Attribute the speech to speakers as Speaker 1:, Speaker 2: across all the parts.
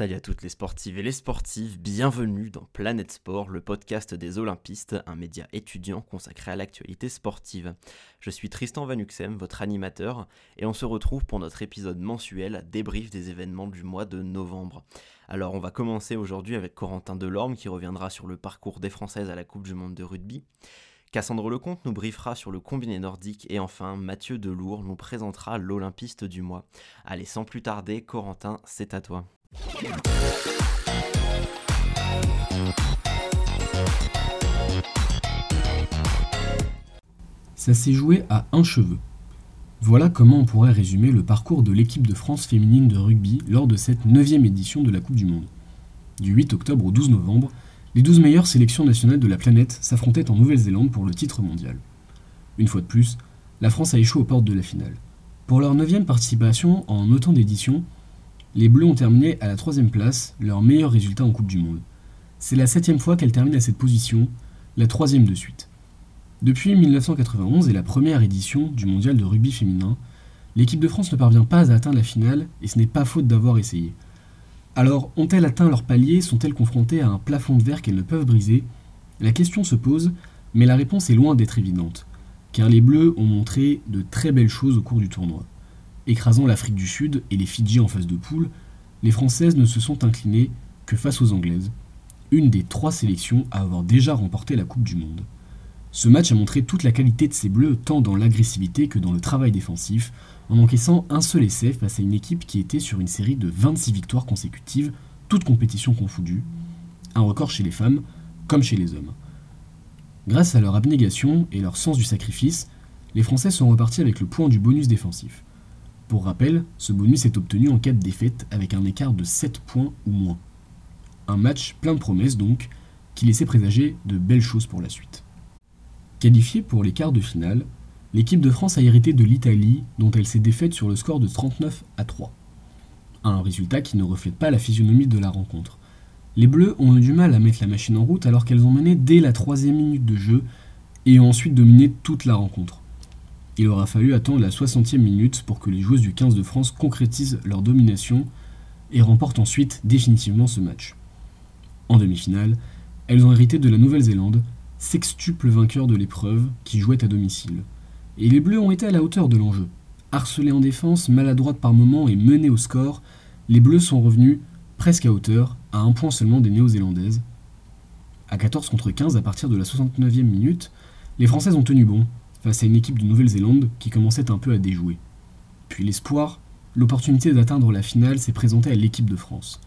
Speaker 1: Salut à toutes les sportives et les sportifs, bienvenue dans Planète Sport, le podcast des Olympistes, un média étudiant consacré à l'actualité sportive. Je suis Tristan Vanuxem, votre animateur, et on se retrouve pour notre épisode mensuel débrief des événements du mois de novembre. Alors on va commencer aujourd'hui avec Corentin Delorme qui reviendra sur le parcours des Françaises à la Coupe du Monde de rugby. Cassandre Lecomte nous briefera sur le combiné nordique et enfin Mathieu Delour nous présentera l'Olympiste du mois. Allez, sans plus tarder, Corentin, c'est à toi.
Speaker 2: Ça s'est joué à un cheveu. Voilà comment on pourrait résumer le parcours de l'équipe de France féminine de rugby lors de cette 9 édition de la Coupe du Monde. Du 8 octobre au 12 novembre, les 12 meilleures sélections nationales de la planète s'affrontaient en Nouvelle-Zélande pour le titre mondial. Une fois de plus, la France a échoué aux portes de la finale. Pour leur 9 participation en autant d'éditions, les Bleus ont terminé à la troisième place, leur meilleur résultat en Coupe du Monde. C'est la septième fois qu'elles terminent à cette position, la troisième de suite. Depuis 1991 et la première édition du mondial de rugby féminin, l'équipe de France ne parvient pas à atteindre la finale et ce n'est pas faute d'avoir essayé. Alors, ont-elles atteint leur palier? Sont-elles confrontées à un plafond de verre qu'elles ne peuvent briser? La question se pose, mais la réponse est loin d'être évidente, car les Bleus ont montré de très belles choses au cours du tournoi. Écrasant l'Afrique du Sud et les Fidji en phase de poule, les Françaises ne se sont inclinées que face aux Anglaises, une des trois sélections à avoir déjà remporté la Coupe du Monde. Ce match a montré toute la qualité de ces Bleus tant dans l'agressivité que dans le travail défensif, en encaissant un seul essai face à une équipe qui était sur une série de 26 victoires consécutives, toutes compétitions confondues, un record chez les femmes comme chez les hommes. Grâce à leur abnégation et leur sens du sacrifice, les Français sont repartis avec le point du bonus défensif. Pour rappel, ce bonus est obtenu en cas de défaite avec un écart de 7 points ou moins. Un match plein de promesses donc, qui laissait présager de belles choses pour la suite. Qualifiée pour les quarts de finale, l'équipe de France a hérité de l'Italie dont elle s'est défaite sur le score de 39 à 3. Un résultat qui ne reflète pas la physionomie de la rencontre. Les Bleus ont eu du mal à mettre la machine en route alors qu'elles ont mené dès la troisième minute de jeu et ont ensuite dominé toute la rencontre. Il aura fallu attendre la 60e minute pour que les joueuses du 15 de France concrétisent leur domination et remportent ensuite définitivement ce match. En demi-finale, elles ont hérité de la Nouvelle-Zélande, sextuple vainqueur de l'épreuve qui jouait à domicile. Et les Bleus ont été à la hauteur de l'enjeu. Harcelées en défense, maladroites par moments et menées au score, les Bleus sont revenus presque à hauteur, à un point seulement des Néo-Zélandaises. À 14 contre 15 à partir de la 69e minute, les Françaises ont tenu bon face à une équipe de Nouvelle-Zélande qui commençait un peu à déjouer. Puis l'espoir, l'opportunité d'atteindre la finale s'est présentée à l'équipe de France.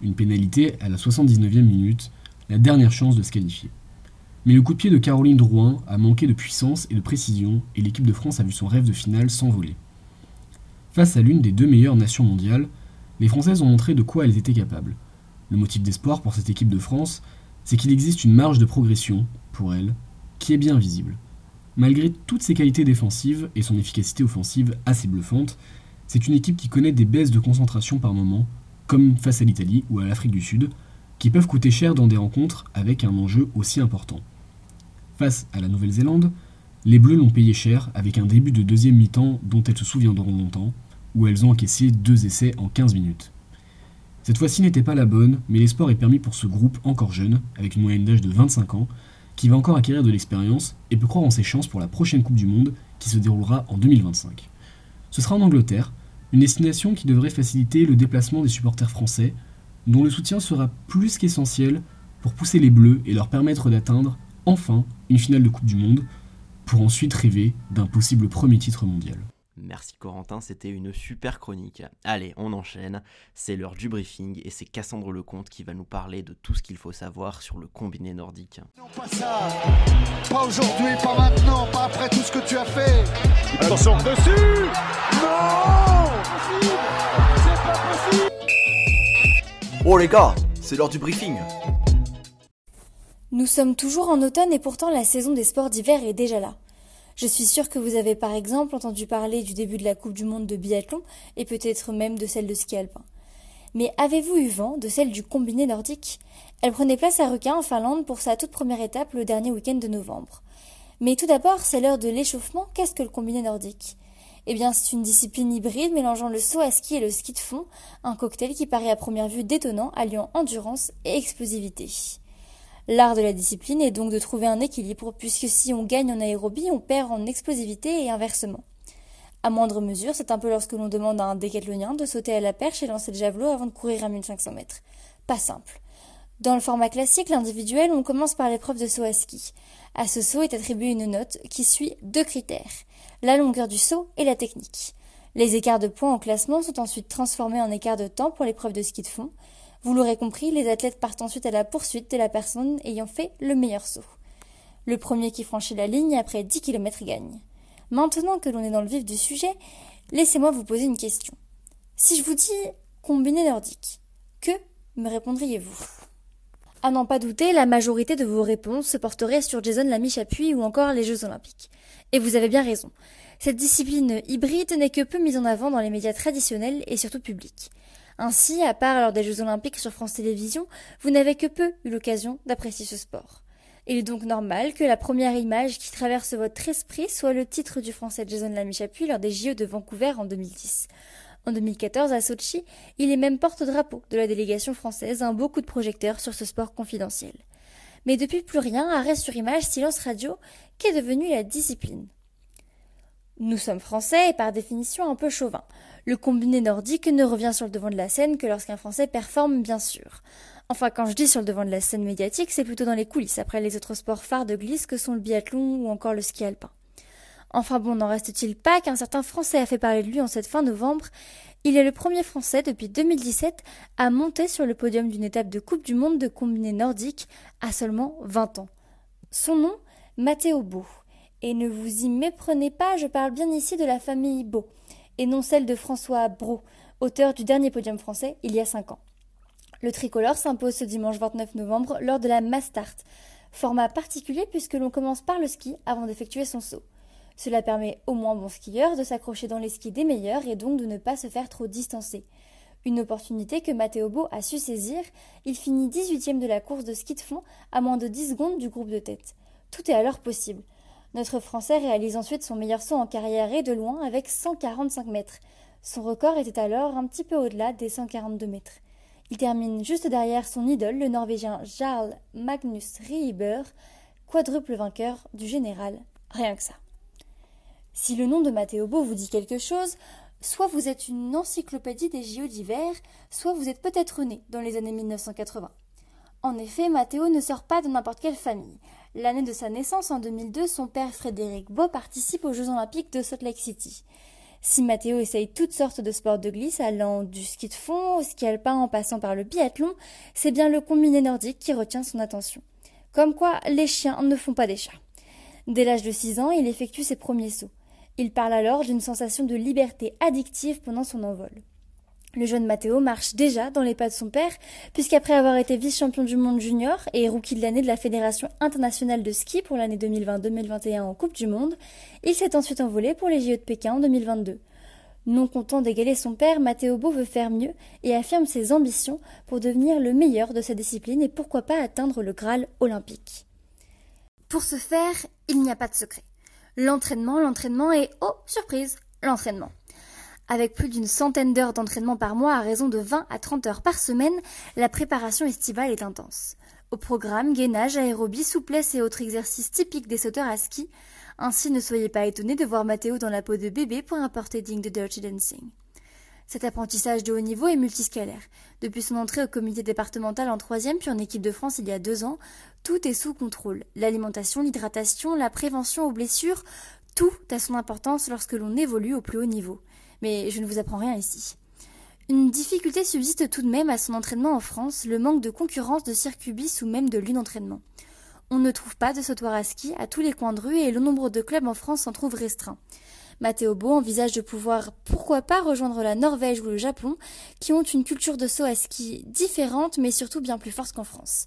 Speaker 2: Une pénalité à la 79e minute, la dernière chance de se qualifier. Mais le coup de pied de Caroline Drouin a manqué de puissance et de précision et l'équipe de France a vu son rêve de finale s'envoler. Face à l'une des deux meilleures nations mondiales, les Françaises ont montré de quoi elles étaient capables. Le motif d'espoir pour cette équipe de France, c'est qu'il existe une marge de progression, pour elles, qui est bien visible. Malgré toutes ses qualités défensives et son efficacité offensive assez bluffante, c'est une équipe qui connaît des baisses de concentration par moment, comme face à l'Italie ou à l'Afrique du Sud, qui peuvent coûter cher dans des rencontres avec un enjeu aussi important. Face à la Nouvelle-Zélande, les Bleus l'ont payé cher avec un début de deuxième mi-temps dont elles se souviendront longtemps, où elles ont encaissé deux essais en 15 minutes. Cette fois-ci n'était pas la bonne, mais l'espoir est permis pour ce groupe encore jeune, avec une moyenne d'âge de 25 ans, qui va encore acquérir de l'expérience et peut croire en ses chances pour la prochaine Coupe du Monde qui se déroulera en 2025. Ce sera en Angleterre, une destination qui devrait faciliter le déplacement des supporters français, dont le soutien sera plus qu'essentiel pour pousser les Bleus et leur permettre d'atteindre, enfin, une finale de Coupe du Monde, pour ensuite rêver d'un possible premier titre mondial.
Speaker 1: Merci Corentin, c'était une super chronique. Allez, on enchaîne. C'est l'heure du briefing et c'est Cassandre Lecomte qui va nous parler de tout ce qu'il faut savoir sur le combiné nordique.
Speaker 3: Non, pas ça Pas aujourd'hui, pas maintenant, pas après tout ce que tu as fait
Speaker 4: Attention dessus
Speaker 3: Non
Speaker 4: C'est pas possible
Speaker 5: Oh les gars, c'est l'heure du briefing.
Speaker 6: Nous sommes toujours en automne et pourtant la saison des sports d'hiver est déjà là. Je suis sûre que vous avez par exemple entendu parler du début de la Coupe du Monde de biathlon et peut-être même de celle de ski alpin. Mais avez-vous eu vent de celle du combiné nordique? Elle prenait place à Requin en Finlande pour sa toute première étape le dernier week-end de novembre. Mais tout d'abord, c'est l'heure de l'échauffement. Qu'est-ce que le combiné nordique? Eh bien, c'est une discipline hybride mélangeant le saut à ski et le ski de fond, un cocktail qui paraît à première vue détonnant, alliant endurance et explosivité. L'art de la discipline est donc de trouver un équilibre, puisque si on gagne en aérobie, on perd en explosivité et inversement. À moindre mesure, c'est un peu lorsque l'on demande à un décathlonien de sauter à la perche et lancer le javelot avant de courir à 1500 mètres. Pas simple. Dans le format classique, l'individuel, on commence par l'épreuve de saut à ski. À ce saut est attribuée une note qui suit deux critères la longueur du saut et la technique. Les écarts de points en classement sont ensuite transformés en écarts de temps pour l'épreuve de ski de fond. Vous l'aurez compris, les athlètes partent ensuite à la poursuite de la personne ayant fait le meilleur saut. Le premier qui franchit la ligne après 10 km gagne. Maintenant que l'on est dans le vif du sujet, laissez-moi vous poser une question. Si je vous dis combiné nordique, que me répondriez-vous? À n'en pas douter, la majorité de vos réponses se porterait sur Jason Lamy-Chapuis ou encore les Jeux Olympiques. Et vous avez bien raison. Cette discipline hybride n'est que peu mise en avant dans les médias traditionnels et surtout publics. Ainsi, à part lors des Jeux Olympiques sur France Télévisions, vous n'avez que peu eu l'occasion d'apprécier ce sport. Il est donc normal que la première image qui traverse votre esprit soit le titre du français Jason Lamy-Chapuis lors des JO de Vancouver en 2010. En 2014, à Sochi, il est même porte-drapeau de la délégation française, un beau coup de projecteur sur ce sport confidentiel. Mais depuis plus rien, arrêt sur image, silence radio, qu'est devenue la discipline. Nous sommes français et par définition un peu chauvins. Le combiné nordique ne revient sur le devant de la scène que lorsqu'un français performe, bien sûr. Enfin, quand je dis sur le devant de la scène médiatique, c'est plutôt dans les coulisses, après les autres sports phares de glisse que sont le biathlon ou encore le ski alpin. Enfin bon, n'en reste-t-il pas qu'un certain Français a fait parler de lui en cette fin novembre? Il est le premier Français depuis 2017 à monter sur le podium d'une étape de Coupe du Monde de combiné nordique à seulement 20 ans. Son nom Mathéo Beau. Et ne vous y méprenez pas, je parle bien ici de la famille Beau, et non celle de François Brault, auteur du dernier podium français il y a 5 ans. Le tricolore s'impose ce dimanche 29 novembre lors de la Mastart, format particulier puisque l'on commence par le ski avant d'effectuer son saut. Cela permet au moins bon skieur de s'accrocher dans les skis des meilleurs et donc de ne pas se faire trop distancer. Une opportunité que Matteo Beau a su saisir, il finit 18e de la course de ski de fond à moins de 10 secondes du groupe de tête. Tout est alors possible. Notre Français réalise ensuite son meilleur saut en carrière et de loin avec 145 mètres. Son record était alors un petit peu au-delà des 142 mètres. Il termine juste derrière son idole, le Norvégien Jarl Magnus Rieber, quadruple vainqueur du général. Rien que ça. Si le nom de Matteo Beau vous dit quelque chose, soit vous êtes une encyclopédie des JO d'hiver, soit vous êtes peut-être né dans les années 1980. En effet, Matteo ne sort pas de n'importe quelle famille. L'année de sa naissance, en 2002, son père Frédéric Beau participe aux Jeux Olympiques de Salt Lake City. Si Mathéo essaye toutes sortes de sports de glisse, allant du ski de fond au ski alpin en passant par le biathlon, c'est bien le combiné nordique qui retient son attention. Comme quoi, les chiens ne font pas des chats. Dès l'âge de 6 ans, il effectue ses premiers sauts. Il parle alors d'une sensation de liberté addictive pendant son envol. Le jeune Matteo marche déjà dans les pas de son père, puisqu'après avoir été vice-champion du monde junior et rookie de l'année de la Fédération internationale de ski pour l'année 2020-2021 en Coupe du Monde, il s'est ensuite envolé pour les JO de Pékin en 2022. Non content d'égaler son père, Matteo Beau veut faire mieux et affirme ses ambitions pour devenir le meilleur de sa discipline et pourquoi pas atteindre le Graal olympique. Pour ce faire, il n'y a pas de secret. L'entraînement, l'entraînement et, oh, surprise, l'entraînement. Avec plus d'une centaine d'heures d'entraînement par mois à raison de 20 à 30 heures par semaine, la préparation estivale est intense. Au programme, gainage, aérobie, souplesse et autres exercices typiques des sauteurs à ski. Ainsi, ne soyez pas étonnés de voir Mathéo dans la peau de bébé pour un porté digne de Dirty Dancing. Cet apprentissage de haut niveau est multiscalaire. Depuis son entrée au comité départemental en troisième puis en équipe de France il y a deux ans, tout est sous contrôle. L'alimentation, l'hydratation, la prévention aux blessures, tout a son importance lorsque l'on évolue au plus haut niveau mais je ne vous apprends rien ici. Une difficulté subsiste tout de même à son entraînement en France, le manque de concurrence de circuits ou même de lieux d'entraînement. On ne trouve pas de sautoir à ski à tous les coins de rue et le nombre de clubs en France s'en trouve restreint. Mathéo Beau envisage de pouvoir, pourquoi pas, rejoindre la Norvège ou le Japon, qui ont une culture de saut à ski différente mais surtout bien plus forte qu'en France.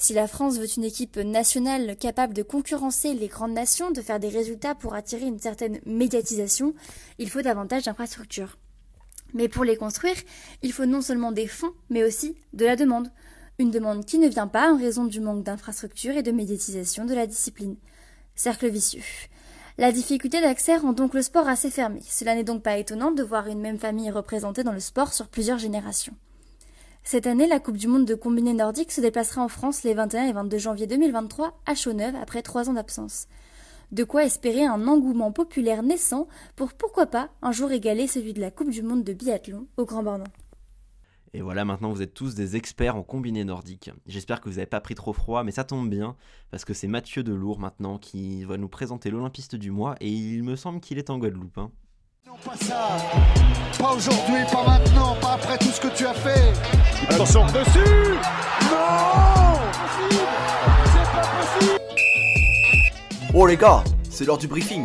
Speaker 6: Si la France veut une équipe nationale capable de concurrencer les grandes nations, de faire des résultats pour attirer une certaine médiatisation, il faut davantage d'infrastructures. Mais pour les construire, il faut non seulement des fonds, mais aussi de la demande. Une demande qui ne vient pas en raison du manque d'infrastructures et de médiatisation de la discipline. Cercle vicieux. La difficulté d'accès rend donc le sport assez fermé. Cela n'est donc pas étonnant de voir une même famille représentée dans le sport sur plusieurs générations. Cette année, la Coupe du Monde de combiné nordique se déplacera en France les 21 et 22 janvier 2023 à Chaux-Neuve après trois ans d'absence. De quoi espérer un engouement populaire naissant pour pourquoi pas un jour égaler celui de la Coupe du Monde de biathlon au Grand Bornand.
Speaker 1: Et voilà, maintenant vous êtes tous des experts en combiné nordique. J'espère que vous n'avez pas pris trop froid, mais ça tombe bien, parce que c'est Mathieu Delour maintenant qui va nous présenter l'Olympiste du mois, et il me semble qu'il est en Guadeloupe. Hein.
Speaker 3: Non, pas ça. Pas aujourd'hui, pas maintenant, pas après tout ce que tu as fait.
Speaker 4: Attention, dessus Non C'est pas possible
Speaker 5: Oh les gars, c'est l'heure du briefing.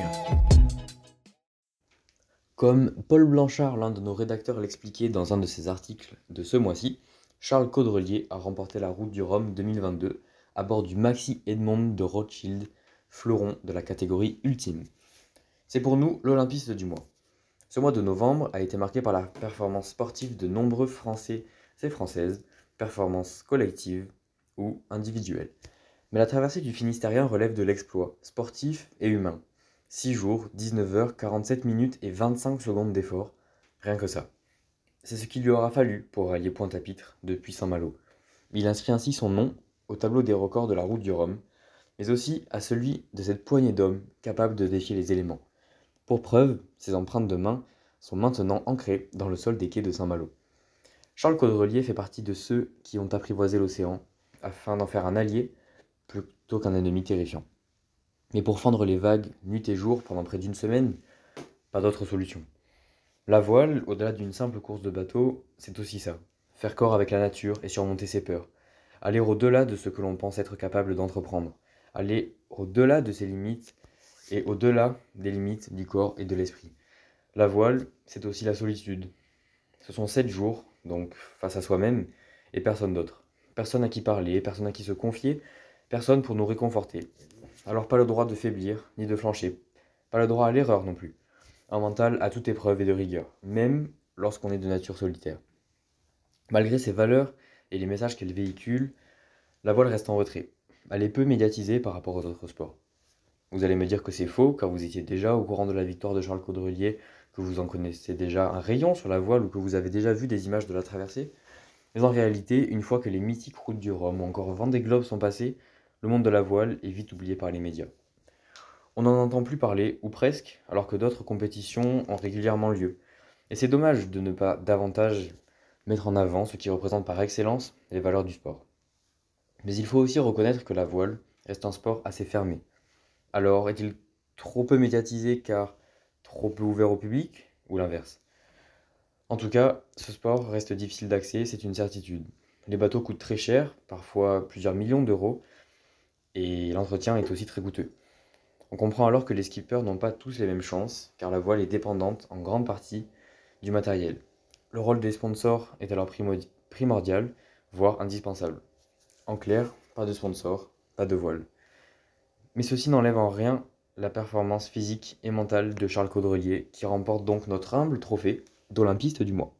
Speaker 7: Comme Paul Blanchard, l'un de nos rédacteurs, l'expliquait dans un de ses articles de ce mois-ci, Charles Caudrelier a remporté la route du Rhum 2022 à bord du Maxi Edmond de Rothschild, fleuron de la catégorie ultime. C'est pour nous l'Olympiste du mois. Ce mois de novembre a été marqué par la performance sportive de nombreux Français et Françaises, performances collectives ou individuelles. Mais la traversée du Finistérien relève de l'exploit, sportif et humain. 6 jours, 19 heures, 47 minutes et 25 secondes d'effort, rien que ça. C'est ce qu'il lui aura fallu pour rallier Pointe-à-Pitre depuis Saint-Malo. Il inscrit ainsi son nom au tableau des records de la route du Rhum, mais aussi à celui de cette poignée d'hommes capables de défier les éléments. Pour preuve, ses empreintes de main sont maintenant ancrées dans le sol des quais de Saint-Malo. Charles Caudrelier fait partie de ceux qui ont apprivoisé l'océan afin d'en faire un allié plutôt qu'un ennemi terrifiant. Mais pour fendre les vagues nuit et jour pendant près d'une semaine, pas d'autre solution. La voile, au-delà d'une simple course de bateau, c'est aussi ça. Faire corps avec la nature et surmonter ses peurs. Aller au-delà de ce que l'on pense être capable d'entreprendre. Aller au-delà de ses limites et au-delà des limites du corps et de l'esprit. La voile, c'est aussi la solitude. Ce sont sept jours, donc face à soi-même, et personne d'autre. Personne à qui parler, personne à qui se confier, personne pour nous réconforter. Alors pas le droit de faiblir, ni de flancher. Pas le droit à l'erreur non plus. Un mental à toute épreuve et de rigueur, même lorsqu'on est de nature solitaire. Malgré ses valeurs et les messages qu'elle véhicule, la voile reste en retrait. Elle est peu médiatisée par rapport aux autres sports. Vous allez me dire que c'est faux, car vous étiez déjà au courant de la victoire de Charles Caudrelier, que vous en connaissez déjà un rayon sur la voile ou que vous avez déjà vu des images de la traversée. Mais en réalité, une fois que les mythiques routes du Rhum ou encore Vendée Globe sont passées, le monde de la voile est vite oublié par les médias. On n'en entend plus parler, ou presque, alors que d'autres compétitions ont régulièrement lieu. Et c'est dommage de ne pas davantage mettre en avant ce qui représente par excellence les valeurs du sport. Mais il faut aussi reconnaître que la voile reste un sport assez fermé. Alors, est-il trop peu médiatisé car trop peu ouvert au public, ou l'inverse? En tout cas, ce sport reste difficile d'accès, c'est une certitude. Les bateaux coûtent très cher, parfois plusieurs millions d'euros, et l'entretien est aussi très coûteux. On comprend alors que les skippers n'ont pas tous les mêmes chances, car la voile est dépendante en grande partie du matériel. Le rôle des sponsors est alors primordial, voire indispensable. En clair, pas de sponsor, pas de voile. Mais ceci n'enlève en rien la performance physique et mentale de Charles Caudrelier, qui remporte donc notre humble trophée d'Olympiste du mois.